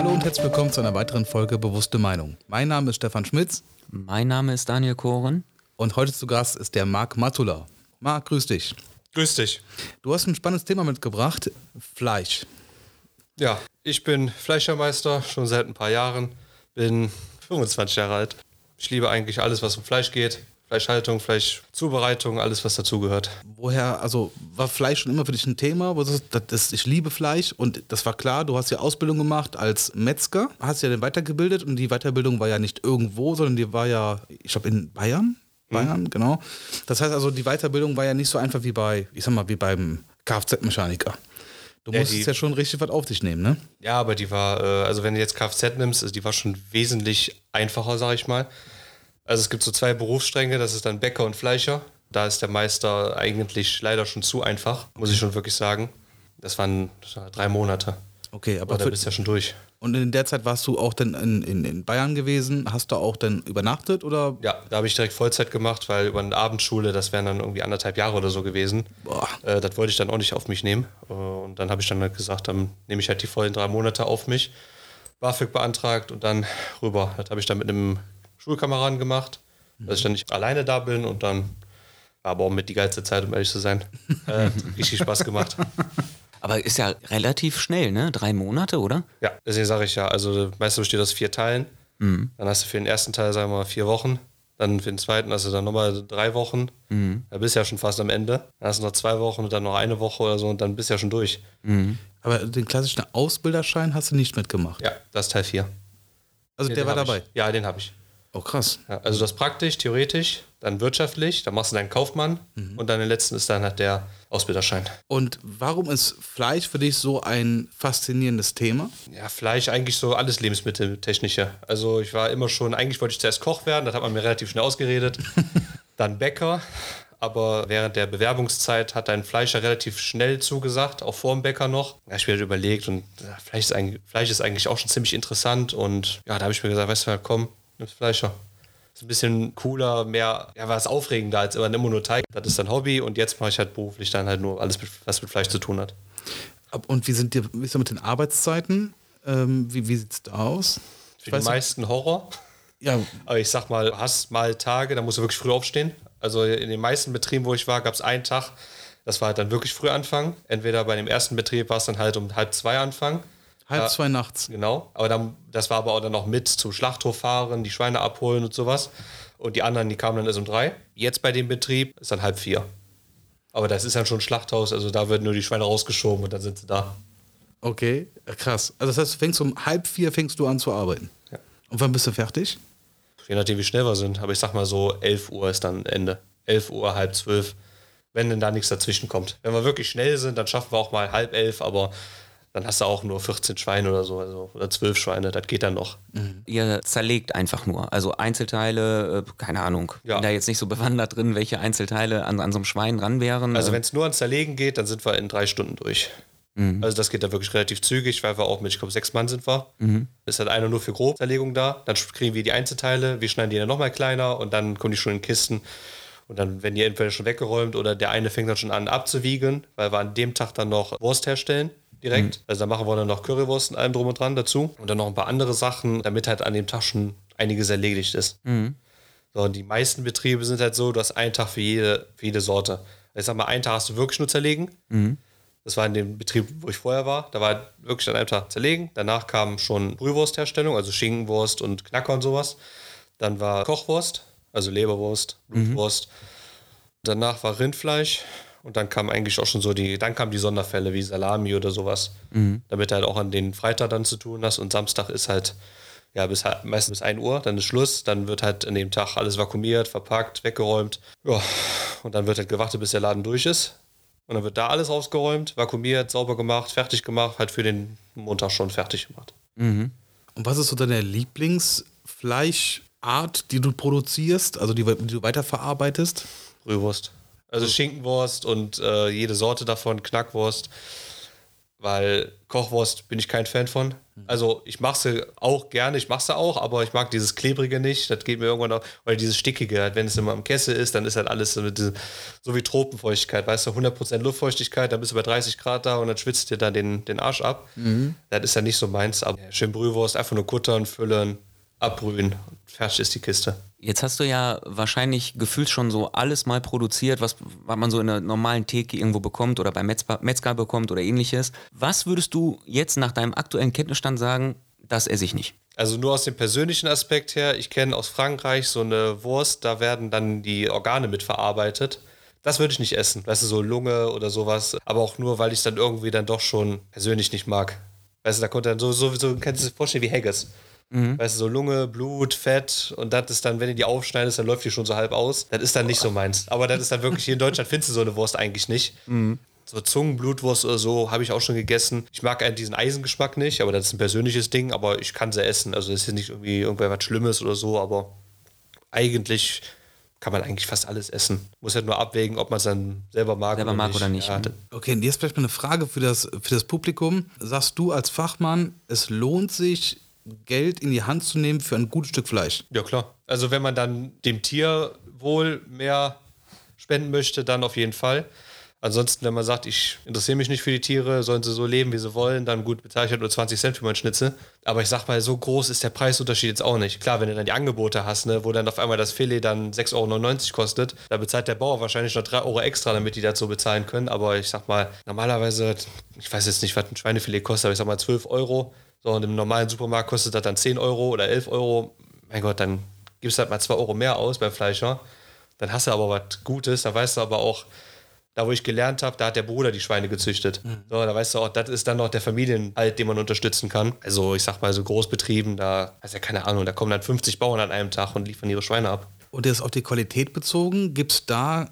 Hallo und herzlich willkommen zu einer weiteren Folge Bewusste Meinung. Mein Name ist Stefan Schmitz Mein Name ist Daniel Koren. und heute zu Gast ist der Marc Matula. Marc, grüß dich. Grüß dich. Du hast ein spannendes Thema mitgebracht, Fleisch. Ja, ich bin Fleischermeister schon seit ein paar Jahren, bin 25 Jahre alt. Ich liebe eigentlich alles, was um Fleisch geht. Fleischhaltung, Fleischzubereitung, alles, was dazugehört. Woher, also war Fleisch schon immer für dich ein Thema? Das, das, ich liebe Fleisch und das war klar, du hast ja Ausbildung gemacht als Metzger, hast ja dann weitergebildet und die Weiterbildung war ja nicht irgendwo, sondern die war ja, ich glaube, in Bayern. Bayern, genau. Das heißt also, die Weiterbildung war ja nicht so einfach wie bei, ich sag mal, wie beim Kfz-Mechaniker. Du Ja, musstest ja schon richtig was auf dich nehmen, ne? Ja, aber die war, äh, also wenn du jetzt Kfz nimmst, also die war schon wesentlich einfacher, sag ich mal. Also es gibt so zwei Berufsstränge, das ist dann Bäcker und Fleischer. Da ist der Meister eigentlich leider schon zu einfach, muss ich schon wirklich sagen. Das waren drei Monate. Okay, aber Aber da bist du ja schon durch. und in der Zeit warst du auch dann in, in, in Bayern gewesen. Hast du auch dann übernachtet oder? Ja, da habe ich direkt Vollzeit gemacht, weil über eine Abendschule, das wären dann irgendwie anderthalb Jahre oder so gewesen. Boah. Äh, das wollte ich dann auch nicht auf mich nehmen. Äh, und dann habe ich dann halt gesagt, dann nehme ich halt die vollen drei Monate auf mich. BAföG beantragt und dann rüber. Das habe ich dann mit einem Schulkameraden gemacht, dass ich dann nicht alleine da bin und dann war aber auch mit die geilste Zeit, um ehrlich zu sein. Äh, richtig Spaß gemacht. Aber ist ja relativ schnell, ne? Drei Monate, oder? Ja, deswegen sage ich ja, also meistens besteht aus vier Teilen. Dann hast du für den ersten Teil, sagen wir mal, vier Wochen. Dann für den zweiten hast du dann nochmal drei Wochen. Da bist du ja schon fast am Ende. Dann hast du noch zwei Wochen und dann noch eine Woche oder so und dann bist du ja schon durch. Aber den klassischen Ausbilderschein hast du nicht mitgemacht. Ja, das ist Teil 4. Also der war dabei. Ja, den habe ich. Oh krass. Ja, also das praktisch, theoretisch, dann wirtschaftlich, dann machst du deinen Kaufmann und dann den letzten ist dann halt der Ausbilderschein. Und warum ist Fleisch für dich so ein faszinierendes Thema? Ja, Fleisch eigentlich so alles Lebensmitteltechnische. Also ich war immer schon, eigentlich wollte ich zuerst Koch werden, das hat man mir relativ schnell ausgeredet. dann Bäcker, aber während der Bewerbungszeit hat ein Fleischer relativ schnell zugesagt, auch vor dem Bäcker noch. Da habe ich mir halt überlegt und ja, Fleisch, ist eigentlich, Fleisch ist eigentlich auch schon ziemlich interessant und ja, da habe ich mir gesagt, weißt du, was, komm, nimm's Fleischer. Ist ein bisschen cooler, mehr, ja, war es aufregender als immer nur Teig. Das ist dann Hobby und jetzt mache ich halt beruflich dann halt nur alles, was mit Fleisch zu tun hat. Und wie sind die, wie ist das mit den Arbeitszeiten? Ähm, wie wie sieht es da aus? Für die meisten Horror. Ja, Aber ich sag mal, hast mal Tage, da musst du wirklich früh aufstehen. Also in den meisten Betrieben, wo ich war, gab es einen Tag, das war halt dann wirklich früh anfangen. Entweder bei dem ersten Betrieb war es dann halt um halb zwei anfangen. Halb zwei nachts. Genau. Aber dann, das war aber auch dann noch mit zum Schlachthof fahren, die Schweine abholen und sowas. Und die anderen, die kamen dann erst um drei. Jetzt bei dem Betrieb ist dann halb vier. Aber das ist dann schon ein Schlachthaus, also da werden nur die Schweine rausgeschoben und dann sind sie da. Okay, krass. Also das heißt, du fängst um halb vier fängst du an zu arbeiten. Ja. Und wann bist du fertig? Je nachdem, wie schnell wir sind. Aber ich sag mal so, 11 Uhr ist dann Ende. 11 Uhr, halb zwölf. Wenn denn da nichts dazwischen kommt. Wenn wir wirklich schnell sind, dann schaffen wir auch mal halb elf, aber dann hast du auch nur 14 Schweine oder so, also, oder 12 Schweine, das geht dann noch. Ihr zerlegt einfach nur. Also Einzelteile, äh, keine Ahnung. Ja. Bin da jetzt nicht so bewandert drin, welche Einzelteile an, an so einem Schwein dran wären. Also Äh, wenn es nur ans Zerlegen geht, dann sind wir in drei Stunden durch. Also das geht da wirklich relativ zügig, weil wir auch mit, ich glaube, sechs Mann sind wir. Ist halt einer nur für Grobzerlegung da. Dann kriegen wir die Einzelteile, wir schneiden die dann nochmal kleiner und dann kommen die schon in Kisten. Und dann werden die entweder schon weggeräumt oder der eine fängt dann schon an abzuwiegen, weil wir an dem Tag dann noch Wurst herstellen direkt. Also da machen wir dann noch Currywurst und allem drum und dran dazu. Und dann noch ein paar andere Sachen, damit halt an dem Tag schon einiges erledigt ist. So, und die meisten Betriebe sind halt so, du hast einen Tag für jede, für jede Sorte. Ich sag mal, einen Tag hast du wirklich nur zerlegen. Das war in dem Betrieb, wo ich vorher war. Da war wirklich an einem Tag zerlegen. Danach kam schon Brühwurstherstellung, also Schinkenwurst und Knacker und sowas. Dann war Kochwurst, also Leberwurst, Blutwurst. Danach war Rindfleisch. Und dann kam eigentlich auch schon so die, dann kamen die Sonderfälle wie Salami oder sowas. Damit du halt auch an den Freitag dann zu tun hast. Und Samstag ist halt, ja, bis halt- meistens bis 1 Uhr, dann ist Schluss. Dann wird halt an dem Tag alles vakuumiert, verpackt, weggeräumt. Ja, und dann wird halt gewartet, bis der Laden durch ist. Und dann wird da alles ausgeräumt, vakuumiert, sauber gemacht, fertig gemacht, halt für den Montag schon fertig gemacht. Und was ist so deine Lieblingsfleischart, die du produzierst, also die, die du weiterverarbeitest? Rührwurst. Also Schinkenwurst und äh, jede Sorte davon, Knackwurst. weil Kochwurst bin ich kein Fan von. Also ich mache sie auch gerne, ich mache sie auch, aber ich mag dieses Klebrige nicht. Das geht mir irgendwann auch, weil dieses Stickige, halt, wenn es immer im Kessel ist, dann ist halt alles so, mit diesem, so wie Tropenfeuchtigkeit, weißt du, 100% Luftfeuchtigkeit, dann bist du bei 30 Grad da und dann schwitzt dir dann den, den Arsch ab. Das ist ja nicht so meins, aber schön Brühwurst, einfach nur kuttern, füllen, abbrühen und fertig ist die Kiste. Jetzt hast du ja wahrscheinlich gefühlt schon so alles mal produziert, was, was man so in einer normalen Theke irgendwo bekommt oder beim Metzger, Metzger bekommt oder ähnliches. Was würdest du jetzt nach deinem aktuellen Kenntnisstand sagen, das esse ich nicht? Also nur aus dem persönlichen Aspekt her, ich kenne aus Frankreich so eine Wurst, da werden dann die Organe mit verarbeitet. Das würde ich nicht essen, weißt du, so Lunge oder sowas, aber auch nur, weil ich es dann irgendwie dann doch schon persönlich nicht mag. Weißt du, da kommt dann so, so, so kannst du dir vorstellen wie Haggis. Weißt du, so Lunge, Blut, Fett und das ist dann, wenn du die aufschneidest, dann läuft die schon so halb aus. Das ist dann nicht so meins. Aber das ist dann wirklich, hier in Deutschland findest du so eine Wurst eigentlich nicht. So Zungenblutwurst oder so habe ich auch schon gegessen. Ich mag diesen Eisengeschmack nicht, aber das ist ein persönliches Ding, aber ich kann sie essen. Also das ist nicht irgendwie irgendwas Schlimmes oder so, aber eigentlich kann man eigentlich fast alles essen. Muss halt nur abwägen, ob man es dann selber mag, Selber mag oder nicht, Ja, das- Okay, und jetzt vielleicht mal eine Frage für das, für das Publikum. Sagst du als Fachmann, es lohnt sich, Geld in die Hand zu nehmen für ein gutes Stück Fleisch? Ja, klar. Also wenn man dann dem Tier wohl mehr spenden möchte, dann auf jeden Fall. Ansonsten, wenn man sagt, ich interessiere mich nicht für die Tiere, sollen sie so leben, wie sie wollen, dann gut, bezahle ich halt nur 20 Cent für meinen Schnitzel. Aber ich sag mal, so groß ist der Preisunterschied jetzt auch nicht. Klar, wenn du dann die Angebote hast, ne, wo dann auf einmal das Filet dann 6,99 Euro kostet, da bezahlt der Bauer wahrscheinlich noch 3 Euro extra, damit die so bezahlen können. Aber ich sag mal, normalerweise, ich weiß jetzt nicht, was ein Schweinefilet kostet, aber ich sag mal 12 Euro. So, und im normalen Supermarkt kostet das dann 10 Euro oder 11 Euro. Mein Gott, dann gibst du halt mal 2 Euro mehr aus beim Fleischer. Dann hast du aber was Gutes, dann weißt du aber auch, da wo ich gelernt habe, da hat der Bruder die Schweine gezüchtet. So, da weißt du auch, das ist dann noch der Familienhalt, den man unterstützen kann. Also ich sag mal, so Großbetrieben, da, also ja keine Ahnung, da kommen dann 50 Bauern an einem Tag und liefern ihre Schweine ab. Und jetzt auf die Qualität bezogen, gibt es da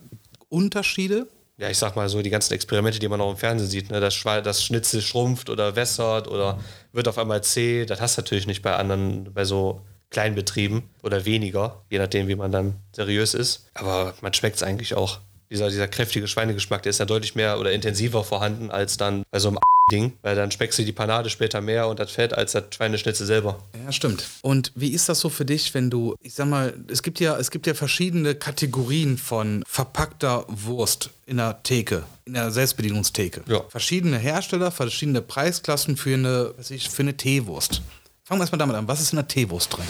Unterschiede? Ja, ich sag mal so, die ganzen Experimente, die man auch im Fernsehen sieht, ne, das, das Schnitzel schrumpft oder wässert oder wird auf einmal zäh, das hast du natürlich nicht bei anderen, bei so kleinen Betrieben oder weniger, je nachdem, wie man dann seriös ist. Aber man schmeckt es eigentlich auch. Dieser, dieser kräftige Schweinegeschmack, der ist ja deutlich mehr oder intensiver vorhanden als dann bei so einem Ding, weil dann schmeckst du die Panade später mehr und das Fett als das Schweineschnitzel selber. Ja, stimmt. Und wie ist das so für dich, wenn du, ich sag mal, es gibt ja, es gibt ja verschiedene Kategorien von verpackter Wurst in der Theke, in der Selbstbedienungstheke. Ja. Verschiedene Hersteller, verschiedene Preisklassen für eine, was ich, für eine Teewurst. Fangen wir erstmal damit an. Was ist in der Teewurst drin?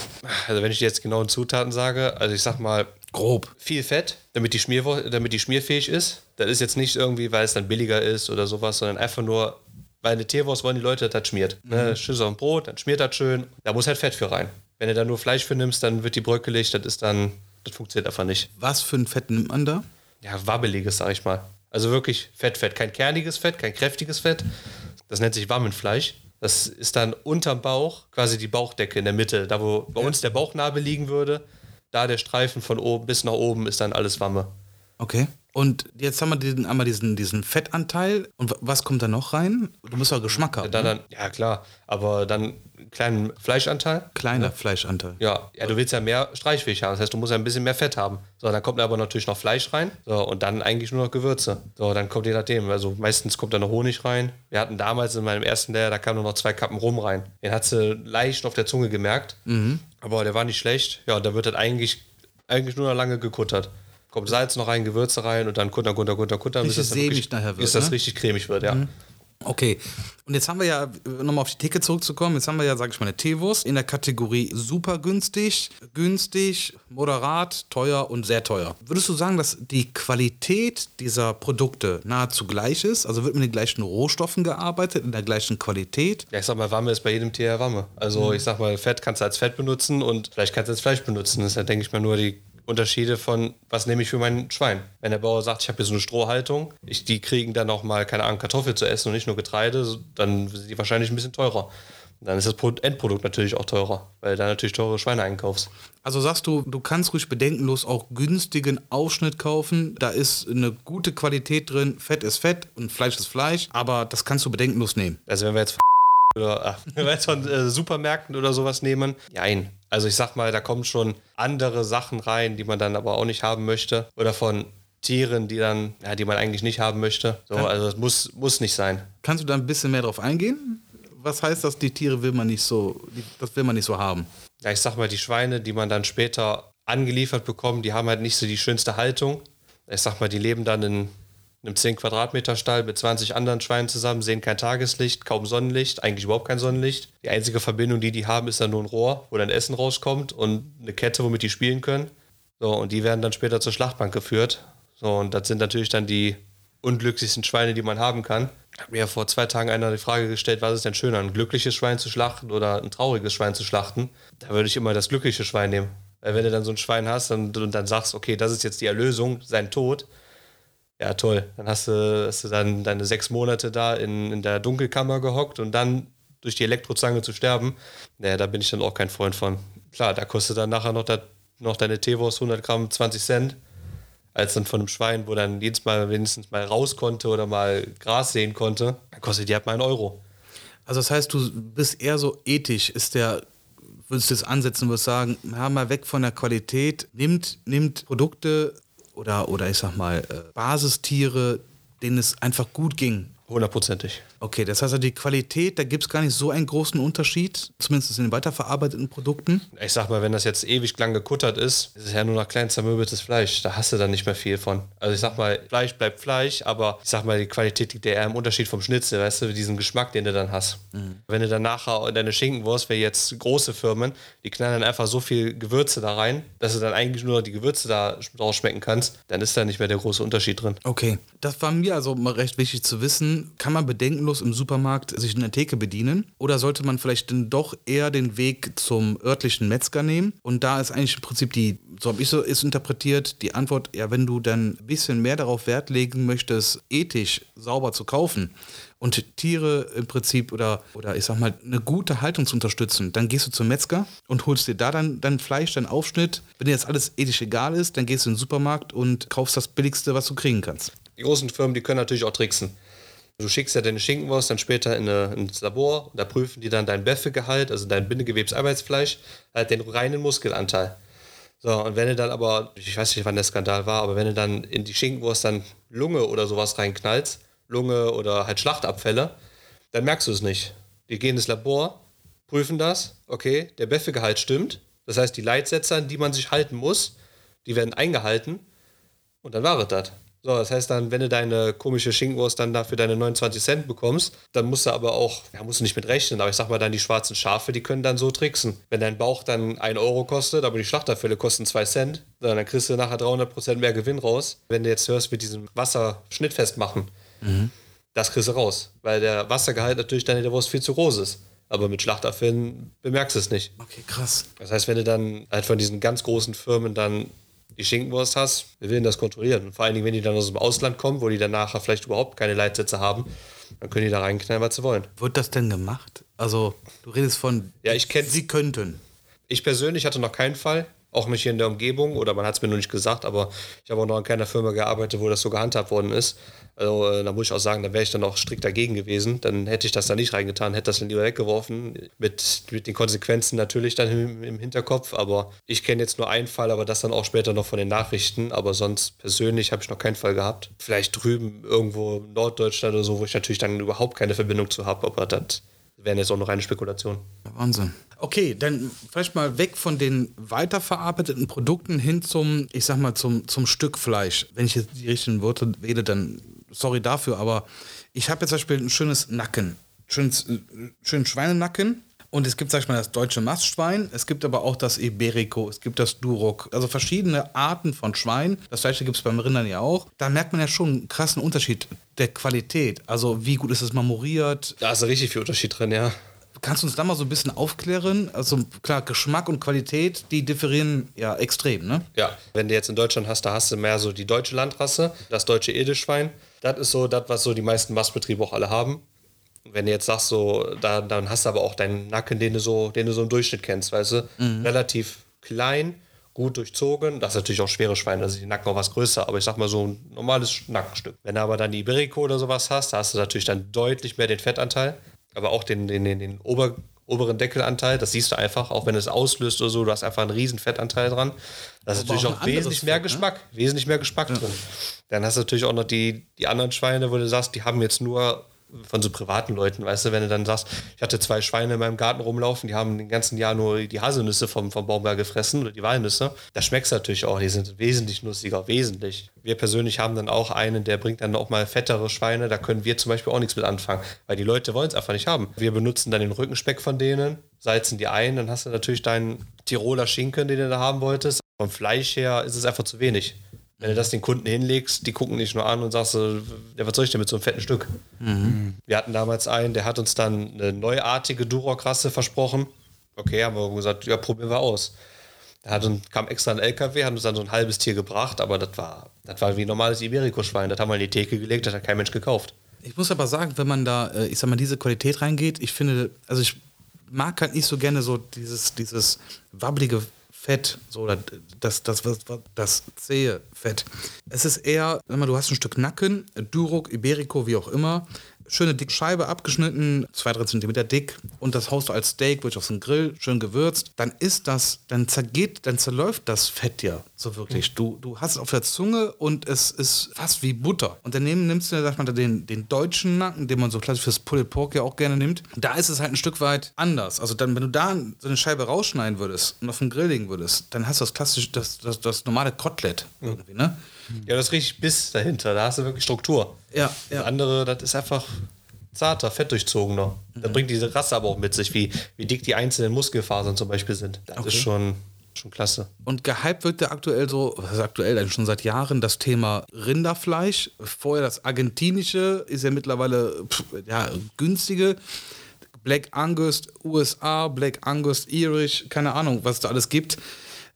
Also wenn ich dir jetzt genauen Zutaten sage, also ich sag mal, Grob. viel Fett, damit die, Schmierwur damit die schmierfähig ist. Das ist jetzt nicht irgendwie, weil es dann billiger ist oder sowas, sondern einfach nur, weil eine Teewurst wollen die Leute, dass das schmiert. Ne? Schüssel auf dem Brot, dann schmiert das schön. Da muss halt Fett für rein. Wenn du da nur Fleisch für nimmst, dann wird die bröckelig, das ist dann, das funktioniert einfach nicht. Was für ein Fett nimmt man da? Ja, wabbeliges, sag ich mal. Also wirklich Fett, Fett. Kein kerniges Fett, kein kräftiges Fett. Das nennt sich Wammenfleisch. Das ist dann unterm Bauch, quasi die Bauchdecke in der Mitte, da wo bei uns der Bauchnabel liegen würde. Da der Streifen von oben bis nach oben ist dann alles Wamme. Okay. Und jetzt haben wir diesen, einmal diesen, diesen Fettanteil. Und wa- was kommt da noch rein? Du musst ja Geschmack haben. Dann, ne? dann, ja klar, aber dann einen kleinen Fleischanteil. Kleiner Fleischanteil. Ja, ja, du willst ja mehr Streichfleisch haben, das heißt, du musst ja ein bisschen mehr Fett haben. So, dann kommt aber natürlich noch Fleisch rein so, und dann eigentlich nur noch Gewürze. So, dann kommt je nachdem, also meistens kommt da noch Honig rein. Wir hatten damals in meinem ersten Lehr, da kamen nur noch zwei Kappen Rum rein. Den hat sie leicht auf der Zunge gemerkt, aber der war nicht schlecht. Ja, da wird das eigentlich, eigentlich nur noch lange gekuttert. Kommt Salz noch rein, Gewürze rein und dann kuttern, kuttern, kuttern, kuttern, bis das wirklich, nachher wird, bis das ne? richtig cremig wird, ja. Okay. Und jetzt haben wir ja, nochmal auf die Theke zurückzukommen, jetzt haben wir ja, sag ich mal, eine Teewurst in der Kategorie super günstig, günstig, moderat, teuer und sehr teuer. Würdest du sagen, dass die Qualität dieser Produkte nahezu gleich ist? Also wird mit den gleichen Rohstoffen gearbeitet, in der gleichen Qualität? Ja, ich sag mal, Wamme ist bei jedem Tier Wamme. Also ich sag mal, Fett kannst du als Fett benutzen und vielleicht kannst du als Fleisch benutzen. Das ist ja, denke ich mal, nur die Unterschiede von, was nehme ich für mein Schwein. Wenn der Bauer sagt, ich habe hier so eine Strohhaltung, ich, die kriegen dann auch mal, keine Ahnung, Kartoffel zu essen und nicht nur Getreide, dann sind die wahrscheinlich ein bisschen teurer. Dann ist das Pro- Endprodukt natürlich auch teurer, weil du da natürlich teure Schweine einkaufst. Also sagst du, du kannst ruhig bedenkenlos auch günstigen Aufschnitt kaufen. Da ist eine gute Qualität drin. Fett ist Fett und Fleisch ist Fleisch. Aber das kannst du bedenkenlos nehmen. Also wenn wir jetzt oder ach, wenn wir jetzt von äh, Supermärkten oder sowas nehmen, nein. Also ich sag mal, da kommen schon andere Sachen rein, die man dann aber auch nicht haben möchte. Oder von Tieren, die dann, ja, die man eigentlich nicht haben möchte. So, also das muss, muss nicht sein. Kannst du da ein bisschen mehr drauf eingehen? Was heißt das, die Tiere will man nicht so, das will man nicht so haben? Ja, ich sag mal, die Schweine, die man dann später angeliefert bekommt, die haben halt nicht so die schönste Haltung. Ich sag mal, die leben dann in einem 10 Quadratmeter Stall mit 20 anderen Schweinen zusammen, sehen kein Tageslicht, kaum Sonnenlicht, eigentlich überhaupt kein Sonnenlicht. Die einzige Verbindung, die die haben, ist dann nur ein Rohr, wo dann Essen rauskommt und eine Kette, womit die spielen können. So, und die werden dann später zur Schlachtbank geführt. So, und das sind natürlich dann die unglücklichsten Schweine, die man haben kann. Hat mir vor zwei Tagen einer die Frage gestellt, was ist denn schöner, ein glückliches Schwein zu schlachten oder ein trauriges Schwein zu schlachten? Da würde ich immer das glückliche Schwein nehmen. Weil wenn du dann so ein Schwein hast und, und dann sagst, okay, das ist jetzt die Erlösung, sein Tod, ja toll, dann hast du, hast du dann deine sechs Monate da in, in der Dunkelkammer gehockt und dann durch die Elektrozange zu sterben, naja, da bin ich dann auch kein Freund von. Klar, da kostet dann nachher noch, das, noch deine Teewurst 100 Gramm 20 Cent, als dann von einem Schwein, wo dann jedes Mal wenigstens mal raus konnte oder mal Gras sehen konnte, dann kostet die halt mal einen Euro. Also das heißt, du bist eher so ethisch, ist der, würdest du jetzt ansetzen, würdest sagen, ja, mal weg von der Qualität, nimmt, nimmt Produkte oder, oder ich sag mal, äh, Basistiere, denen es einfach gut ging. Hundertprozentig. Okay, das heißt, also die Qualität, da gibt es gar nicht so einen großen Unterschied, zumindest in den weiterverarbeiteten Produkten. Ich sag mal, wenn das jetzt ewig lang gekuttert ist, ist es ja nur noch klein zermöbeltes Fleisch. Da hast du dann nicht mehr viel von. Also ich sag mal, Fleisch bleibt Fleisch, aber ich sag mal, die Qualität liegt ja eher im Unterschied vom Schnitzel, weißt du, diesen Geschmack, den du dann hast. Mhm. Wenn du dann nachher deine Schinkenwurst, wie jetzt große Firmen, die knallen dann einfach so viel Gewürze da rein, dass du dann eigentlich nur die Gewürze da draus schmecken kannst, dann ist da nicht mehr der große Unterschied drin. Okay, das war mir also mal recht wichtig zu wissen. Kann man bedenken, kostenlos im Supermarkt sich in der Theke bedienen? Oder sollte man vielleicht dann doch eher den Weg zum örtlichen Metzger nehmen? Und da ist eigentlich im Prinzip die, so habe ich so ist interpretiert, die Antwort, ja, wenn du dann ein bisschen mehr darauf Wert legen möchtest, ethisch sauber zu kaufen, und Tiere im Prinzip oder, oder ich sag mal, eine gute Haltung zu unterstützen, dann gehst du zum Metzger und holst dir da dann dein Fleisch, deinen Aufschnitt. Wenn dir jetzt alles ethisch egal ist, dann gehst du in den Supermarkt und kaufst das Billigste, was du kriegen kannst. Die großen Firmen, die können natürlich auch tricksen. Du schickst ja deine Schinkenwurst dann später in eine, ins Labor und da prüfen die dann dein Beffe-Gehalt, also dein Bindegewebsarbeitsfleisch, halt den reinen Muskelanteil. So, und wenn du dann aber, ich weiß nicht, wann der Skandal war, aber wenn du dann in die Schinkenwurst dann Lunge oder sowas reinknallst, Lunge oder halt Schlachtabfälle, dann merkst du es nicht. Die gehen ins Labor, prüfen das, okay, der Beffe-Gehalt stimmt. Das heißt, die Leitsätze, an die man sich halten muss, die werden eingehalten und dann war es das. So, das heißt dann, wenn du deine komische Schinkenwurst dann dafür deine 29 Cent bekommst, dann musst du aber auch, ja, musst du nicht mit rechnen, aber ich sag mal dann, die schwarzen Schafe, die können dann so tricksen. Wenn dein Bauch dann 1 Euro kostet, aber die Schlachterfälle kosten 2 Cent, dann kriegst du nachher 300% mehr Gewinn raus. Wenn du jetzt hörst, mit diesem Wasser schnittfest machen, mhm. das kriegst du raus, weil der Wassergehalt natürlich dann in der Wurst viel zu groß ist. Aber mit Schlachterfällen bemerkst du es nicht. Okay, krass. Das heißt, wenn du dann halt von diesen ganz großen Firmen dann die Schinkenwurst hast, wir werden das kontrollieren. Und vor allen Dingen, wenn die dann aus dem Ausland kommen, wo die dann nachher vielleicht überhaupt keine Leitsätze haben, dann können die da reinknallen, was sie wollen. Wird das denn gemacht? Also, du redest von, ja, ich kenn, sie könnten. Ich persönlich hatte noch keinen Fall auch nicht hier in der Umgebung oder man hat es mir noch nicht gesagt, aber ich habe auch noch in keiner Firma gearbeitet, wo das so gehandhabt worden ist. Also äh, da muss ich auch sagen, da wäre ich dann auch strikt dagegen gewesen. Dann hätte ich das da nicht reingetan, hätte das dann lieber weggeworfen. Mit, mit den Konsequenzen natürlich dann im, im Hinterkopf. Aber ich kenne jetzt nur einen Fall, aber das dann auch später noch von den Nachrichten. Aber sonst persönlich habe ich noch keinen Fall gehabt. Vielleicht drüben irgendwo in Norddeutschland oder so, wo ich natürlich dann überhaupt keine Verbindung zu habe. Aber das wäre jetzt auch noch eine Spekulation. Wahnsinn. Okay, dann vielleicht mal weg von den weiterverarbeiteten Produkten hin zum, ich sag mal, zum, zum Stück Fleisch. Wenn ich jetzt die richtigen Worte wähle, dann sorry dafür, aber ich habe jetzt zum Beispiel ein schönes Nacken, schönes, äh, schönen Schweinenacken. Und es gibt, sag ich mal, das deutsche Mastschwein, es gibt aber auch das Iberico, es gibt das Duroc, also verschiedene Arten von Schwein. Das gleiche gibt es beim Rindern ja auch. Da merkt man ja schon einen krassen Unterschied der Qualität. Also wie gut ist es marmoriert? Da ist richtig viel Unterschied drin, ja. Kannst du uns da mal so ein bisschen aufklären? Also klar, Geschmack und Qualität, die differieren ja extrem, ne? Ja, wenn du jetzt in Deutschland hast, da hast du mehr so die deutsche Landrasse, das deutsche Edelschwein. Das ist so das, was so die meisten Mastbetriebe auch alle haben. Wenn du jetzt sagst, so, da, dann hast du aber auch deinen Nacken, den du so, den du so im Durchschnitt kennst, weißt du? Mhm. Relativ klein, gut durchzogen. Das ist natürlich auch schwere Schweine, also die Nacken auch was größer, aber ich sag mal so ein normales Nackenstück. Wenn du aber dann die Iberico oder sowas hast, da hast du natürlich dann deutlich mehr den Fettanteil aber auch den, den, den, den Ober, oberen Deckelanteil. Das siehst du einfach, auch wenn es auslöst oder so, du hast einfach einen riesen Fettanteil dran. Da ist natürlich auch auch, wesentlich mehr Fett, ne? Geschmack, wesentlich mehr Geschmack drin. Dann hast du natürlich auch noch die, die anderen Schweine, wo du sagst, die haben jetzt nur von so privaten Leuten, weißt du, wenn du dann sagst, ich hatte zwei Schweine in meinem Garten rumlaufen, die haben den ganzen Jahr nur die Haselnüsse vom, vom Baum da gefressen oder die Walnüsse. Da schmeckt es natürlich auch, die sind wesentlich nussiger, wesentlich. Wir persönlich haben dann auch einen, der bringt dann auch mal fettere Schweine, da können wir zum Beispiel auch nichts mit anfangen, weil die Leute wollen es einfach nicht haben. Wir benutzen dann den Rückenspeck von denen, salzen die ein, dann hast du natürlich deinen Tiroler Schinken, den du da haben wolltest. Vom Fleisch her ist es einfach zu wenig. Wenn du das den Kunden hinlegst, die gucken dich nur an und sagst, so, ja, was soll ich denn mit so einem fetten Stück? Wir hatten damals einen, der hat uns dann eine neuartige Durokrasse versprochen. Okay, haben wir gesagt, ja, probieren wir aus. Da hat uns, kam extra ein LKW, hat uns dann so ein halbes Tier gebracht, aber das war, das war wie ein normales Iberico-Schwein. Das haben wir in die Theke gelegt, das hat kein Mensch gekauft. Ich muss aber sagen, wenn man da, äh, ich sag mal, diese Qualität reingeht, ich finde, also ich mag halt nicht so gerne so dieses, dieses wabbelige Fett, so das, das, das, das zähe Fett. Es ist eher, sag mal, du hast ein Stück Nacken, Duroc, Iberico, wie auch immer, schöne dicke Scheibe abgeschnitten, zwei, drei Zentimeter dick und das haust du als Steak, wirklich auf den Grill, schön gewürzt, dann ist das, dann zergeht, dann zerläuft das Fett ja so wirklich. Du, du hast es auf der Zunge und es ist fast wie Butter. Und daneben nimmst du, sag mal, den, den deutschen Nacken, den man so klassisch fürs Pulled Pork ja auch gerne nimmt. Da ist es halt ein Stück weit anders. Also dann, wenn du da so eine Scheibe rausschneiden würdest und auf den Grill legen würdest, dann hast du das klassische, das, das, das normale Kotelett irgendwie, ne? Ja, das ist richtig Biss dahinter, da hast du wirklich Struktur. Ja, Das ja. andere, das ist einfach zarter, fettdurchzogener. Das bringt diese Rasse aber auch mit sich, wie, wie dick die einzelnen Muskelfasern zum Beispiel sind. Das ist schon, schon klasse. Und gehypt wird ja aktuell so, was ist aktuell, eigentlich schon seit Jahren, das Thema Rinderfleisch. Vorher das argentinische ist ja mittlerweile pff, ja, günstige. Black Angus USA, Black Angus Irish, keine Ahnung, was es da alles gibt.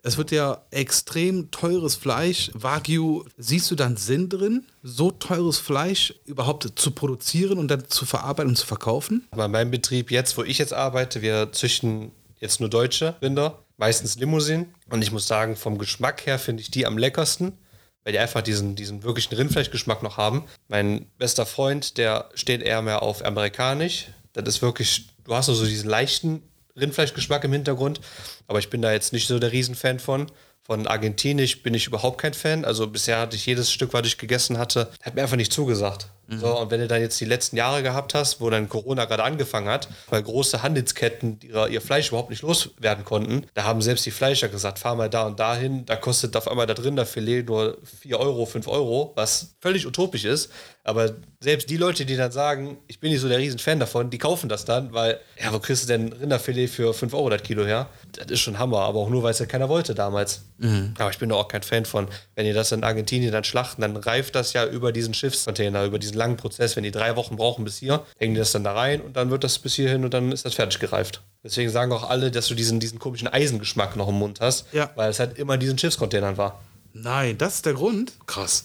Es wird ja extrem teures Fleisch. Wagyu, siehst du dann Sinn drin, so teures Fleisch überhaupt zu produzieren und dann zu verarbeiten und zu verkaufen? Aber in meinem Betrieb jetzt, wo ich jetzt arbeite, wir züchten jetzt nur deutsche Rinder, meistens Limousin. Und ich muss sagen, vom Geschmack her finde ich die am leckersten, weil die einfach diesen, diesen wirklichen Rindfleischgeschmack noch haben. Mein bester Freund, der steht eher mehr auf amerikanisch. Das ist wirklich, du hast nur so diesen leichten Rindfleischgeschmack im Hintergrund, aber ich bin da jetzt nicht so der Riesenfan von. Von Argentinisch bin ich überhaupt kein Fan. Also bisher hatte ich jedes Stück, was ich gegessen hatte, hat mir einfach nicht zugesagt. So, und wenn du dann jetzt die letzten Jahre gehabt hast, wo dann Corona gerade angefangen hat, weil große Handelsketten ihre, ihr Fleisch überhaupt nicht loswerden konnten, da haben selbst die Fleischer gesagt, fahr mal da und dahin, da kostet auf einmal das Rinderfilet nur 4 Euro, 5 Euro, was völlig utopisch ist. Aber selbst die Leute, die dann sagen, ich bin nicht so der Riesenfan davon, die kaufen das dann, weil, ja, wo kriegst du denn Rinderfilet für 5 Euro das Kilo her? Das ist schon Hammer, aber auch nur, weil es ja keiner wollte damals. Aber ich bin da auch kein Fan von. Wenn ihr das in Argentinien dann schlachten, dann reift das ja über diesen Schiffscontainer, über diesen langen Prozess. Wenn die drei Wochen brauchen bis hier, hängen die das dann da rein und dann wird das bis hierhin und dann ist das fertig gereift. Deswegen sagen auch alle, dass du diesen, diesen komischen Eisengeschmack noch im Mund hast, Ja. weil es halt immer in diesen Schiffscontainern war. Nein, das ist der Grund. Krass.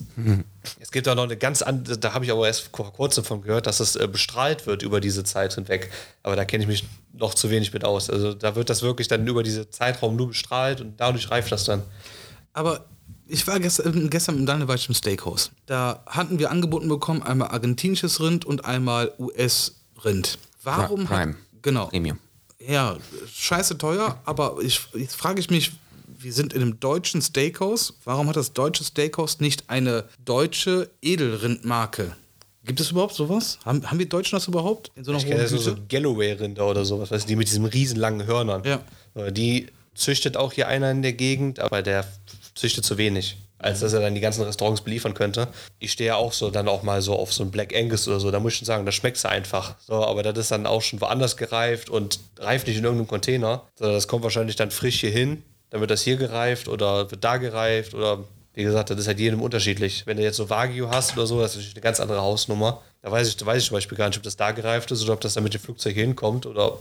Es gibt auch noch eine ganz andere, da habe ich aber erst vor kurzem von gehört, dass es äh, bestrahlt wird über diese Zeit hinweg. Aber da kenne ich mich noch zu wenig mit aus. Also da wird das wirklich dann über diesen Zeitraum nur bestrahlt und dadurch reift das dann. Aber ich war gestern, gestern im Daniel war ich im Steakhouse. Da hatten wir angeboten bekommen, einmal argentinisches Rind und einmal US-Rind. Warum? Pri- Prime. Hat, genau. Premium. Ja, scheiße teuer, aber ich, jetzt frage ich mich, wir sind in einem deutschen Steakhouse. Warum hat das deutsche Steakhouse nicht eine deutsche Edelrindmarke? Gibt es überhaupt sowas? Haben, haben wir Deutschen das überhaupt? In so einer Ich kenne hohen das nur so Güte? Galloway-Rinder oder sowas, weißt du, die mit diesen riesen langen Hörnern. Ja. Äh, Die züchtet auch hier einer in der Gegend, aber der züchtet zu wenig, als dass er dann die ganzen Restaurants beliefern könnte. Ich stehe ja auch so dann auch mal so auf so ein Black Angus oder so, da muss ich schon sagen, das schmeckt einfach. So, aber das ist dann auch schon woanders gereift und reift nicht in irgendeinem Container, sondern das kommt wahrscheinlich dann frisch hier hin, dann wird das hier gereift oder wird da gereift oder wie gesagt, das ist halt jedem unterschiedlich. Wenn du jetzt so Wagyu hast oder so, das ist natürlich eine ganz andere Hausnummer. Da weiß ich, da weiß ich zum Beispiel gar nicht, ob das da gereift ist oder ob das dann mit dem Flugzeug hier hinkommt oder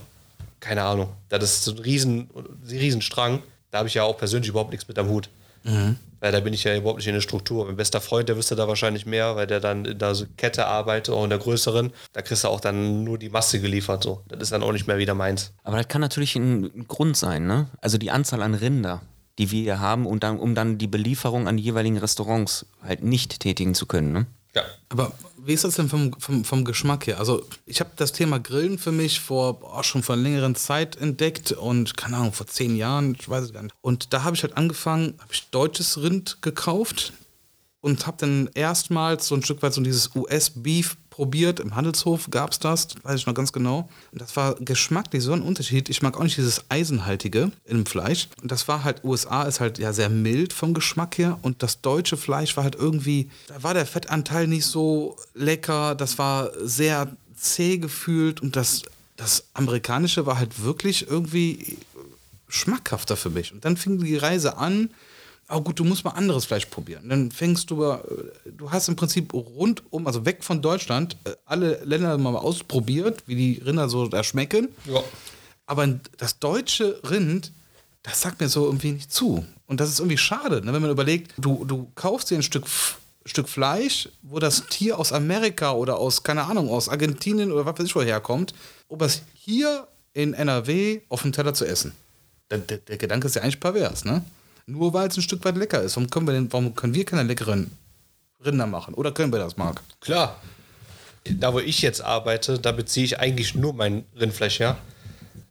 keine Ahnung. Das ist so ein riesen, riesen Strang. Da habe ich ja auch persönlich überhaupt nichts mit am Hut. Weil da bin ich ja überhaupt nicht in der Struktur. Mein bester Freund, der wüsste da wahrscheinlich mehr, weil der dann in der Kette arbeitet, auch in der größeren. Da kriegst du auch dann nur die Masse geliefert. So. Das ist dann auch nicht mehr wieder meins. Aber das kann natürlich ein Grund sein, ne? Also die Anzahl an Rinder, die wir hier haben, und dann, um dann die Belieferung an die jeweiligen Restaurants halt nicht tätigen zu können, ne? Ja. Aber Wie ist das denn vom, vom, vom Geschmack her? Also ich habe das Thema Grillen für mich vor oh, schon vor einer längeren Zeit entdeckt und keine Ahnung, vor zehn Jahren, ich weiß es gar nicht. Und da habe ich halt angefangen, habe ich deutsches Rind gekauft und habe dann erstmals so ein Stück weit so dieses US-Beef probiert. Im Handelshof gab es das, weiß ich noch ganz genau. Das war geschmacklich so ein Unterschied. Ich mag auch nicht dieses Eisenhaltige im Fleisch. Und das war halt, USA ist halt ja sehr mild vom Geschmack her. Und das deutsche Fleisch war halt irgendwie, da war der Fettanteil nicht so lecker. Das war sehr zäh gefühlt. Und das, das amerikanische war halt wirklich irgendwie schmackhafter für mich. Und dann fing die Reise an oh gut, du musst mal anderes Fleisch probieren. Dann fängst du, äh, du hast im Prinzip rundum, also weg von Deutschland, äh, alle Länder mal ausprobiert, wie die Rinder so da schmecken. Ja. Aber das deutsche Rind, das sagt mir so irgendwie nicht zu. Und das ist irgendwie schade, ne? wenn man überlegt, du, du kaufst dir ein Stück, Stück Fleisch, wo das Tier aus Amerika oder aus, keine Ahnung, aus Argentinien oder was weiß ich woher kommt, um es hier in NRW auf dem Teller zu essen. Der, der, der Gedanke ist ja eigentlich pervers, ne? Nur weil es ein Stück weit lecker ist. Warum können wir, denn, warum können wir keine leckeren Rinder machen? Oder können wir das, Marc? Klar. Da, wo ich jetzt arbeite, da beziehe ich eigentlich nur mein Rindfleisch her.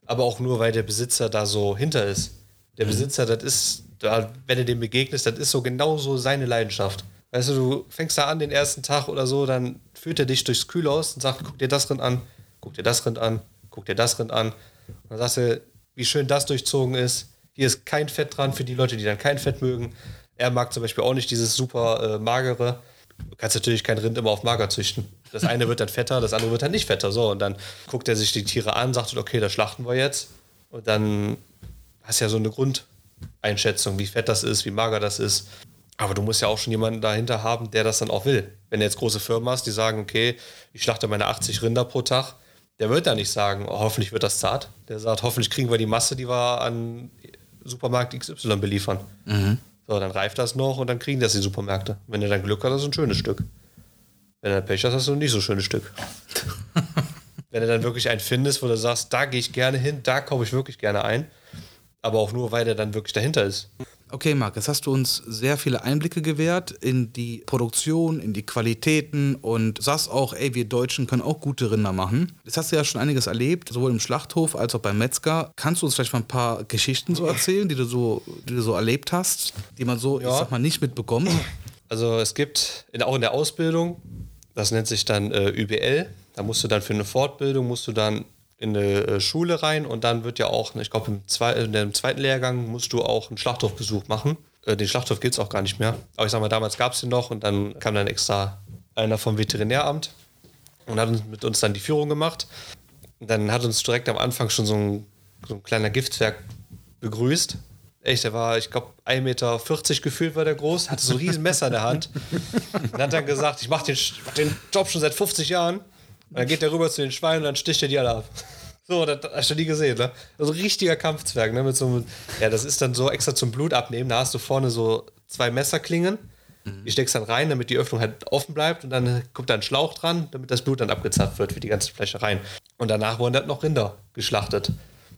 Aber auch nur, weil der Besitzer da so hinter ist. Der mhm. Besitzer, das ist, da, wenn du dem begegnest, das ist so genauso seine Leidenschaft. Weißt du, du fängst da an den ersten Tag oder so, dann führt er dich durchs Kühlhaus und sagt, guck dir das Rind an, guck dir das Rind an, guck dir das Rind an. Und dann sagst du, wie schön das durchzogen ist, hier ist kein Fett dran für die Leute, die dann kein Fett mögen. Er mag zum Beispiel auch nicht dieses super äh, magere. Du kannst natürlich kein Rind immer auf mager züchten. Das eine wird dann fetter, das andere wird dann nicht fetter. So, und dann guckt er sich die Tiere an, sagt, okay, das schlachten wir jetzt. Und dann hast ja so eine Grundeinschätzung, wie fett das ist, wie mager das ist. Aber du musst ja auch schon jemanden dahinter haben, der das dann auch will. Wenn du jetzt große Firmen hast, die sagen, okay, ich schlachte meine 80 Rinder pro Tag, der wird da nicht sagen, oh, hoffentlich wird das zart. Der sagt, hoffentlich kriegen wir die Masse, die wir an Supermarkt XY beliefern. Mhm. So, dann reift das noch und dann kriegen das die Supermärkte. Wenn du dann Glück hast, hast du ein schönes Stück. Wenn du Pech hast, hast du ein nicht so schönes Stück. Wenn du dann wirklich einen findest, wo du sagst, da gehe ich gerne hin, da kaufe ich wirklich gerne ein, aber auch nur, weil der dann wirklich dahinter ist. Okay, Marc, jetzt hast du uns sehr viele Einblicke gewährt in die Produktion, in die Qualitäten und sagst auch, ey, wir Deutschen können auch gute Rinder machen. Jetzt hast du ja schon einiges erlebt, sowohl im Schlachthof als auch beim Metzger. Kannst du uns vielleicht mal ein paar Geschichten so erzählen, die du so, die du so erlebt hast, die man so, ja. ich sag mal, nicht mitbekommt? Also es gibt in, auch in der Ausbildung, das nennt sich dann äh, ÜBL, da musst du dann für eine Fortbildung, musst du dann in eine äh, Schule rein und dann wird ja auch, ich glaube, im, zwei, in dem zweiten Lehrgang musst du auch einen Schlachthofbesuch machen. Äh, den Schlachthof gibt es auch gar nicht mehr. Aber ich sag mal, damals gab es den noch und dann kam dann extra einer vom Veterinäramt und hat mit uns dann die Führung gemacht. Und dann hat uns direkt am Anfang schon so ein, so ein kleiner Giftzwerg begrüßt. Echt, der war, ich glaube, 1,40 Meter gefühlt war der groß, hatte so ein riesen Messer in der Hand und hat dann gesagt, ich mache den, mach den Job schon seit 50 Jahren und dann geht der rüber zu den Schweinen und dann sticht er die alle ab. So, das hast du nie gesehen, ne? Also richtiger Kampfzwerg, ne? Mit so einem, ja, das ist dann so extra zum Blut abnehmen. Da hast du vorne so zwei Messerklingen. Mhm. Die steckst dann rein, damit die Öffnung halt offen bleibt und dann kommt da ein Schlauch dran, damit das Blut dann abgezapft wird für die ganzen Fleschereien. Und danach wurden dann noch Rinder geschlachtet.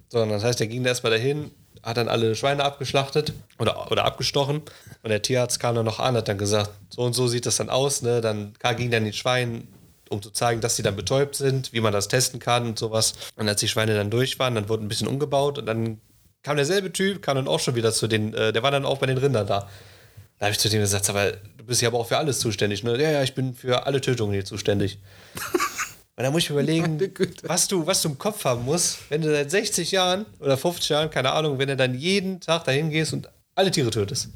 So, das heißt, der ging da erstmal dahin, hat dann alle Schweine abgeschlachtet oder, oder abgestochen. Und der Tierarzt kam dann noch an, hat dann gesagt, so und so sieht das dann aus. Ne? Dann ging dann die Schweine um zu zeigen, dass sie dann betäubt sind, wie man das testen kann und sowas. Und als die Schweine dann durch waren, dann wurde ein bisschen umgebaut und dann kam derselbe Typ, kam dann auch schon wieder zu den, äh, der war dann auch bei den Rindern da. Da habe ich zu dem gesagt, aber du bist ja aber auch für alles zuständig. Ne? Ja, ja, ich bin für alle Tötungen hier zuständig. Und da muss ich mir überlegen, was du, was du im Kopf haben musst, wenn du seit 60 Jahren oder 50 Jahren, keine Ahnung, wenn du dann jeden Tag dahin gehst und alle Tiere tötest.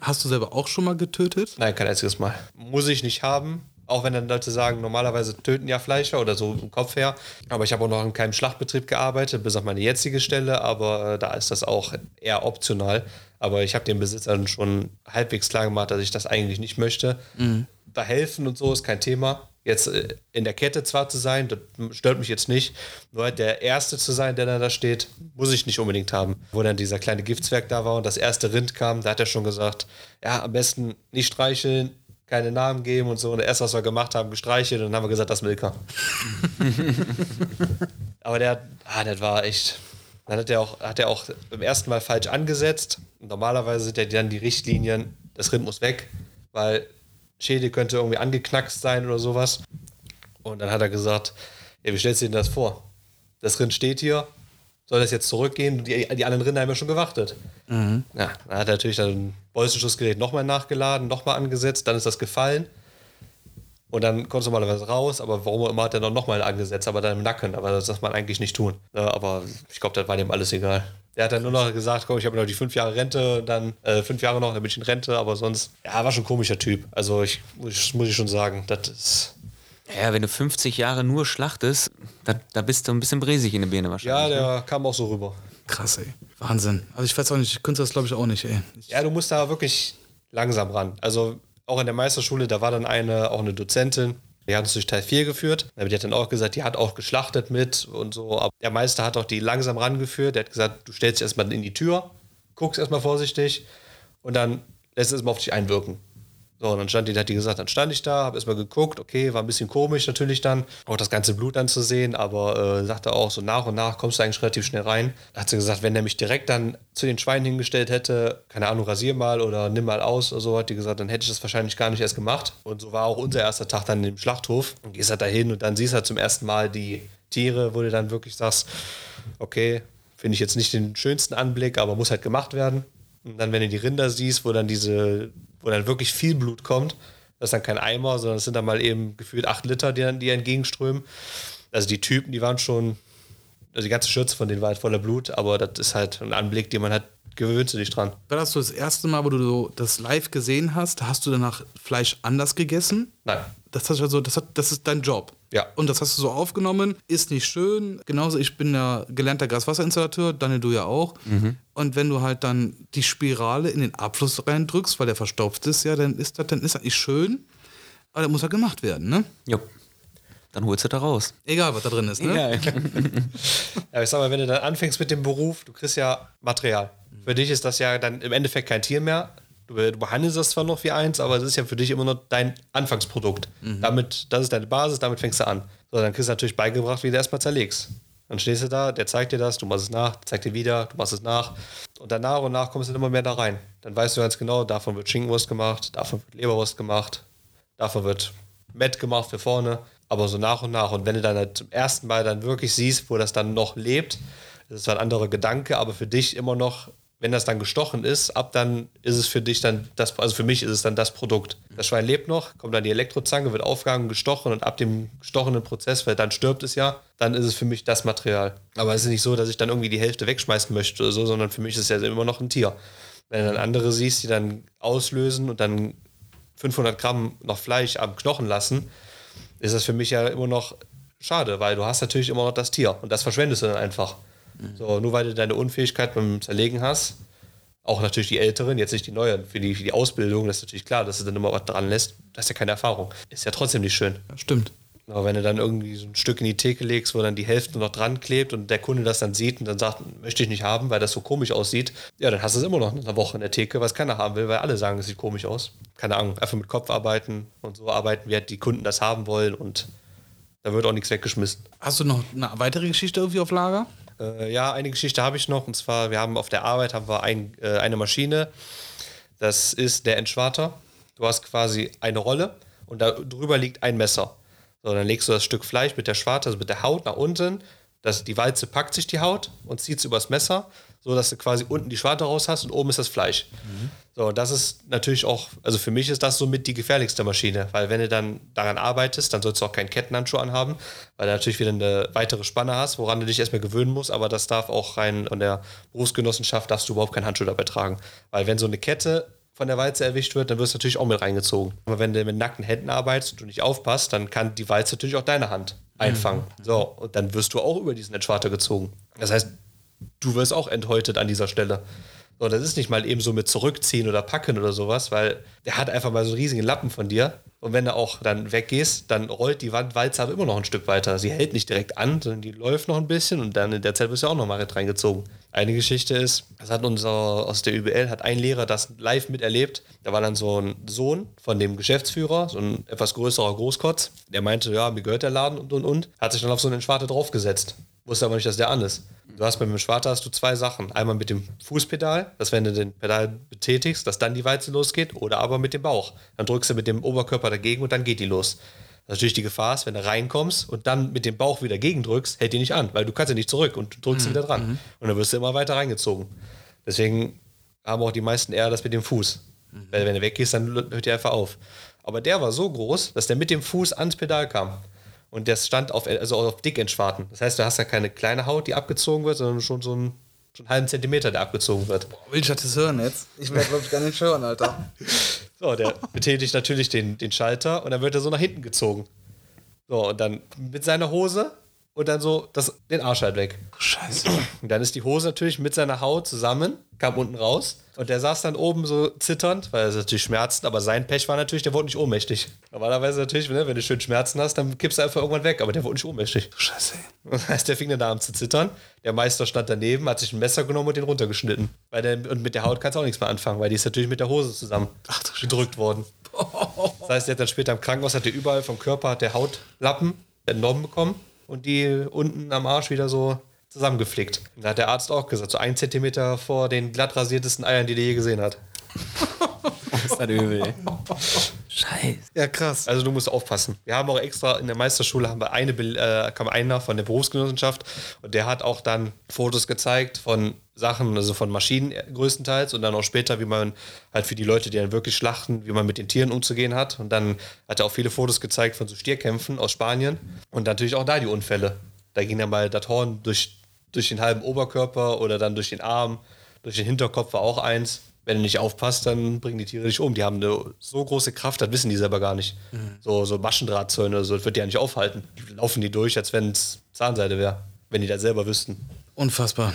Hast du selber auch schon mal getötet? Nein, kein einziges Mal. Muss ich nicht haben. Auch wenn dann Leute sagen, normalerweise töten ja Fleischer oder so im Kopf her. Aber ich habe auch noch in keinem Schlachtbetrieb gearbeitet, bis auf meine jetzige Stelle. Aber äh, da ist das auch eher optional. Aber ich habe den Besitzern schon halbwegs klar gemacht, dass ich das eigentlich nicht möchte. Mhm. Da helfen und so ist kein Thema. Jetzt äh, in der Kette zwar zu sein, das stört mich jetzt nicht. Nur halt der Erste zu sein, der da steht, muss ich nicht unbedingt haben. Wo dann dieser kleine Giftzwerg da war und das erste Rind kam, da hat er schon gesagt, ja, am besten nicht streicheln, keine Namen geben und so. Und das erste, was wir gemacht haben, gestreichelt und dann haben wir gesagt, das ist Milka. Aber der, ah, das war echt. Dann hat er auch, hat er auch beim ersten Mal falsch angesetzt. Und normalerweise sind ja dann die Richtlinien, das Rind muss weg, weil Schädel könnte irgendwie angeknackst sein oder sowas. Und dann hat er gesagt, ja, wie stellst du dir das vor? Das Rind steht hier, soll das jetzt zurückgehen? Die, die anderen Rinder haben ja schon gewartet. Mhm. Ja, dann hat er natürlich dann Bolzenschussgerät nochmal nachgeladen, nochmal angesetzt, dann ist das gefallen. Und dann kommst du normalerweise raus, aber warum immer hat er dann nochmal angesetzt, aber dann im Nacken. Aber das darf man eigentlich nicht tun. Ja, aber ich glaube, das war dem alles egal. Der hat dann nur noch gesagt, komm, ich habe noch die fünf Jahre Rente, dann äh, fünf Jahre noch, dann bin ich in Rente, aber sonst, ja, war schon ein komischer Typ. Also ich muss, muss ich schon sagen, das ist. Ja, wenn du 50 Jahre nur schlachtest, da, da bist du ein bisschen bresig in der Birne wahrscheinlich. Ja, der ne? kam auch so rüber. Krass, ey. Wahnsinn. Also ich weiß auch nicht, ich könnte das glaube ich auch nicht, ey. Ja, du musst da wirklich langsam ran. Also auch in der Meisterschule, da war dann eine, auch eine Dozentin, die hat uns durch Teil 4 geführt. Aber die hat dann auch gesagt, die hat auch geschlachtet mit und so. Aber der Meister hat auch die langsam rangeführt. Der hat gesagt, du stellst dich erstmal in die Tür, guckst erstmal vorsichtig und dann lässt es erstmal auf dich einwirken. So, und dann stand die, hat die gesagt, dann stand ich da, habe erstmal geguckt, okay, war ein bisschen komisch natürlich dann, auch das ganze Blut dann zu sehen, aber äh, sagte auch, so nach und nach kommst du eigentlich relativ schnell rein. Hat sie gesagt, wenn der mich direkt dann zu den Schweinen hingestellt hätte, keine Ahnung, rasier mal oder nimm mal aus oder so, hat die gesagt, dann hätte ich das wahrscheinlich gar nicht erst gemacht. Und so war auch unser erster Tag dann im Schlachthof. Und gehst halt dahin und dann siehst halt zum ersten Mal die Tiere, wo du dann wirklich sagst, okay, finde ich jetzt nicht den schönsten Anblick, aber muss halt gemacht werden. Und dann, wenn du die Rinder siehst, wo dann diese wo dann wirklich viel Blut kommt. Das ist dann kein Eimer, sondern es sind dann mal eben gefühlt acht Liter, die, die entgegenströmen. Also die Typen, die waren schon, also die ganze Schürze von denen war halt voller Blut, aber das ist halt ein Anblick, den man hat, gewöhnst du dich dran. War das so das erste Mal, wo du so das live gesehen hast? Hast du danach Fleisch anders gegessen? Nein. Das, hast also, das, hat, das ist dein Job. Ja. Und das hast du so aufgenommen, ist nicht schön. Genauso, ich bin ja gelernter Gaswasserinstallateur, Daniel, du ja auch. Mhm. Und wenn du halt dann die Spirale in den Abfluss reindrückst, weil der verstopft ist, ja, dann ist das, dann ist das nicht schön. Aber das muss halt gemacht werden, ne? Ja. Dann holst du da raus. Egal, was da drin ist, ne? Egal. ja, ich sag mal, wenn du dann anfängst mit dem Beruf, du kriegst ja Material. Für dich ist das ja dann im Endeffekt kein Tier mehr, Du, du, behandelst das zwar noch wie eins, aber es ist ja für dich immer noch dein Anfangsprodukt. Mhm. Damit, das ist deine Basis, damit fängst du an. So, dann kriegst du natürlich beigebracht, wie du erstmal zerlegst. Dann stehst du da, der zeigt dir das, du machst es nach, zeigt dir wieder, du machst es nach. Und dann nach und nach kommst du immer mehr da rein. Dann weißt du ganz genau, davon wird Schinkenwurst gemacht, davon wird Leberwurst gemacht, davon wird Mett gemacht für vorne. Aber so nach und nach. Und wenn du dann halt zum ersten Mal dann wirklich siehst, wo das dann noch lebt, das ist zwar ein anderer Gedanke, aber für dich immer noch wenn das dann gestochen ist, ab dann ist es für dich dann das, also für mich ist es dann das Produkt. Das Schwein lebt noch, kommt dann die Elektrozange, wird aufgehangen, gestochen und ab dem gestochenen Prozess, weil dann stirbt es ja, dann ist es für mich das Material. Aber es ist nicht so, dass ich dann irgendwie die Hälfte wegschmeißen möchte oder so, sondern für mich ist es ja immer noch ein Tier. Wenn du dann andere siehst, die dann auslösen und dann 500 Gramm noch Fleisch am Knochen lassen, ist das für mich ja immer noch schade, weil du hast natürlich immer noch das Tier und das verschwendest du dann einfach. So, nur weil du deine Unfähigkeit beim Zerlegen hast, auch natürlich die Älteren, jetzt nicht die Neuen, für die, für die Ausbildung, das ist natürlich klar, dass du dann immer was dran lässt, das ist ja keine Erfahrung. Ist ja trotzdem nicht schön. Ja, stimmt. Aber wenn du dann irgendwie so ein Stück in die Theke legst, wo dann die Hälfte noch dran klebt und der Kunde das dann sieht und dann sagt, möchte ich nicht haben, weil das so komisch aussieht, ja, dann hast du es immer noch eine Woche in der Theke, was keiner haben will, weil alle sagen, es sieht komisch aus. Keine Ahnung, einfach mit Kopf arbeiten und so arbeiten, wie halt die Kunden das haben wollen und da wird auch nichts weggeschmissen. Hast du noch eine weitere Geschichte irgendwie auf Lager? Äh, ja, eine Geschichte habe ich noch. Und zwar, wir haben auf der Arbeit haben wir ein, äh, eine Maschine. Das ist der Entschwarter. Du hast quasi eine Rolle und da drüber liegt ein Messer. So, dann legst du das Stück Fleisch mit der Schwarte, also mit der Haut nach unten. Das, die Walze packt sich die Haut und zieht es übers Messer, so dass du quasi unten die Schwarte raus hast und oben ist das Fleisch. Mhm. So, das ist natürlich auch, also für mich ist das somit die gefährlichste Maschine, weil wenn du dann daran arbeitest, dann sollst du auch keinen Kettenhandschuh anhaben, weil du natürlich wieder eine weitere Spanne hast, woran du dich erstmal gewöhnen musst, aber das darf auch rein von der Berufsgenossenschaft, darfst du überhaupt keinen Handschuh dabei tragen. Weil wenn so eine Kette von der Walze erwischt wird, dann wirst du natürlich auch mit reingezogen. Aber wenn du mit nackten Händen arbeitest und du nicht aufpasst, dann kann die Walze natürlich auch deine Hand einfangen. Mhm. So, und dann wirst du auch über diesen Entschwarter gezogen. Das heißt, du wirst auch enthäutet an dieser Stelle. So, das ist nicht mal eben so mit zurückziehen oder packen oder sowas, weil der hat einfach mal so einen riesigen Lappen von dir. Und wenn du auch dann weggehst, dann rollt die Wandwalze aber immer noch ein Stück weiter. Sie hält nicht direkt an, sondern die läuft noch ein bisschen und dann in der Zeit bist du auch noch mal reingezogen. Eine Geschichte ist, das hat unser aus der ÜBL, hat ein Lehrer das live miterlebt. Da war dann so ein Sohn von dem Geschäftsführer, so ein etwas größerer Großkotz. Der meinte, ja, mir gehört der Laden und und und. Hat sich dann auf so einen Schwarte draufgesetzt. Wusste aber nicht, dass der an ist. Du hast beim Schwarter hast du zwei Sachen. Einmal mit dem Fußpedal, dass wenn du den Pedal betätigst, dass dann die Walze losgeht, oder aber mit dem Bauch. Dann drückst du mit dem Oberkörper dagegen und dann geht die los. Natürlich die Gefahr ist, wenn du reinkommst und dann mit dem Bauch wieder gegendrückst, hält die nicht an, weil du kannst ja nicht zurück und du drückst mhm. wieder dran. Und dann wirst du immer weiter reingezogen. Deswegen haben auch die meisten eher das mit dem Fuß. Mhm. Weil wenn du weggehst, dann hört die einfach auf. Aber der war so groß, dass der mit dem Fuß ans Pedal kam. Und der stand auf, also auf dick entschwarten. Das heißt, du hast ja keine kleine Haut, die abgezogen wird, sondern schon so ein schon einen halben Zentimeter, der abgezogen wird. Boah, will ich das hören jetzt? Ich werde, glaube ich, gar nicht hören, Alter. so, der betätigt natürlich den, den Schalter und dann wird er so nach hinten gezogen. So, und dann mit seiner Hose und dann so das, den Arsch halt weg. Scheiße. Und dann ist die Hose natürlich mit seiner Haut zusammen, kam unten raus. Und der saß dann oben so zitternd, weil es natürlich schmerzt, aber sein Pech war natürlich, der wurde nicht ohnmächtig. Normalerweise natürlich, ne, wenn du schön Schmerzen hast, dann kippst du einfach irgendwann weg, aber der wurde nicht ohnmächtig. Scheiße. Das heißt, der fing dann da an zu zittern. Der Meister stand daneben, hat sich ein Messer genommen und den runtergeschnitten. Weil der, und mit der Haut kannst du auch nichts mehr anfangen, weil die ist natürlich mit der Hose zusammen Ach, gedrückt worden. Das heißt, der hat dann später im Krankenhaus, hat der überall vom Körper hat der Hautlappen entnommen bekommen und die unten am Arsch wieder so zusammengeflickt. Da hat der Arzt auch gesagt, so ein Zentimeter vor den glatt rasiertesten Eiern, die der je gesehen hat. ist das übel. Scheiße. Ja, krass. Also du musst aufpassen. Wir haben auch extra in der Meisterschule haben wir eine, äh, kam einer von der Berufsgenossenschaft und der hat auch dann Fotos gezeigt von Sachen, also von Maschinen größtenteils und dann auch später, wie man halt für die Leute, die dann wirklich schlachten, wie man mit den Tieren umzugehen hat. Und dann hat er auch viele Fotos gezeigt von so Stierkämpfen aus Spanien und natürlich auch da die Unfälle. Da ging dann mal das Horn durch, durch den halben Oberkörper oder dann durch den Arm, durch den Hinterkopf war auch eins wenn du nicht aufpasst, dann bringen die Tiere dich um. Die haben eine so große Kraft, das wissen die selber gar nicht. Mhm. So, so Maschendrahtzäune, so, das wird die ja nicht aufhalten. Die laufen die durch, als wenn es Zahnseide wäre, wenn die das selber wüssten. Unfassbar.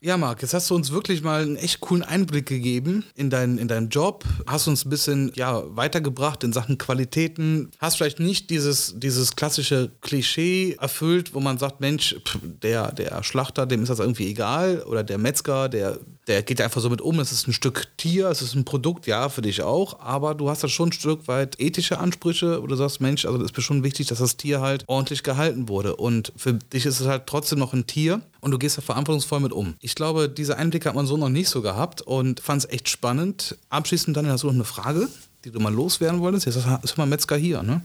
Ja, Marc, jetzt hast du uns wirklich mal einen echt coolen Einblick gegeben in, dein, in deinen Job, hast uns ein bisschen ja, weitergebracht in Sachen Qualitäten, hast vielleicht nicht dieses, dieses klassische Klischee erfüllt, wo man sagt, Mensch, pff, der, der Schlachter, dem ist das irgendwie egal oder der Metzger, der der geht einfach so mit um. Es ist ein Stück Tier, es ist ein Produkt, ja, für dich auch. Aber du hast da schon ein Stück weit ethische Ansprüche, wo du sagst, Mensch, also es ist mir schon wichtig, dass das Tier halt ordentlich gehalten wurde. Und für dich ist es halt trotzdem noch ein Tier und du gehst da verantwortungsvoll mit um. Ich glaube, diese Einblicke hat man so noch nicht so gehabt und fand es echt spannend. Abschließend dann hast du noch eine Frage, die du mal loswerden wolltest. Jetzt ist mal Metzger hier, ne?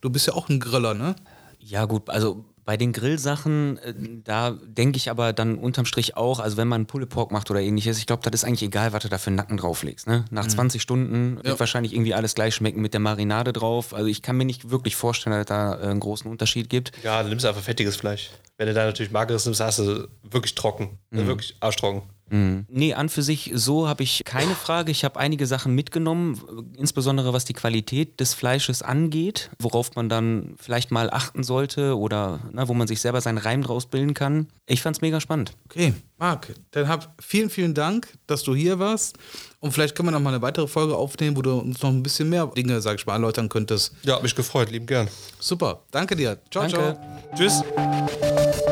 Du bist ja auch ein Griller, ne? Ja, gut, also bei den Grillsachen, äh, da denke ich aber dann unterm Strich auch, also wenn man Pulled Pork macht oder ähnliches, ich glaube, das ist eigentlich egal, was du da für einen Nacken drauflegst. Ne? Nach mhm. 20 Stunden wird wahrscheinlich irgendwie alles gleich schmecken mit der Marinade drauf. Also ich kann mir nicht wirklich vorstellen, dass da äh, einen großen Unterschied gibt. Ja, du nimmst einfach fettiges Fleisch. Wenn du da natürlich mageres nimmst, hast du wirklich trocken. Mhm. Wirklich arschtrocken. Mhm. Nee, an für sich so habe ich keine Frage. Ich habe einige Sachen mitgenommen, insbesondere was die Qualität des Fleisches angeht, worauf man dann vielleicht mal achten sollte oder na, wo man sich selber seinen Reim draus bilden kann. Ich fand es mega spannend. Okay, Marc, dann hab vielen, vielen Dank, dass du hier warst. Und vielleicht können wir noch mal eine weitere Folge aufnehmen, wo du uns noch ein bisschen mehr Dinge, sag ich mal, erläutern könntest. Ja, mich gefreut, lieben gern. Super, danke dir. Ciao, danke. ciao. Tschüss.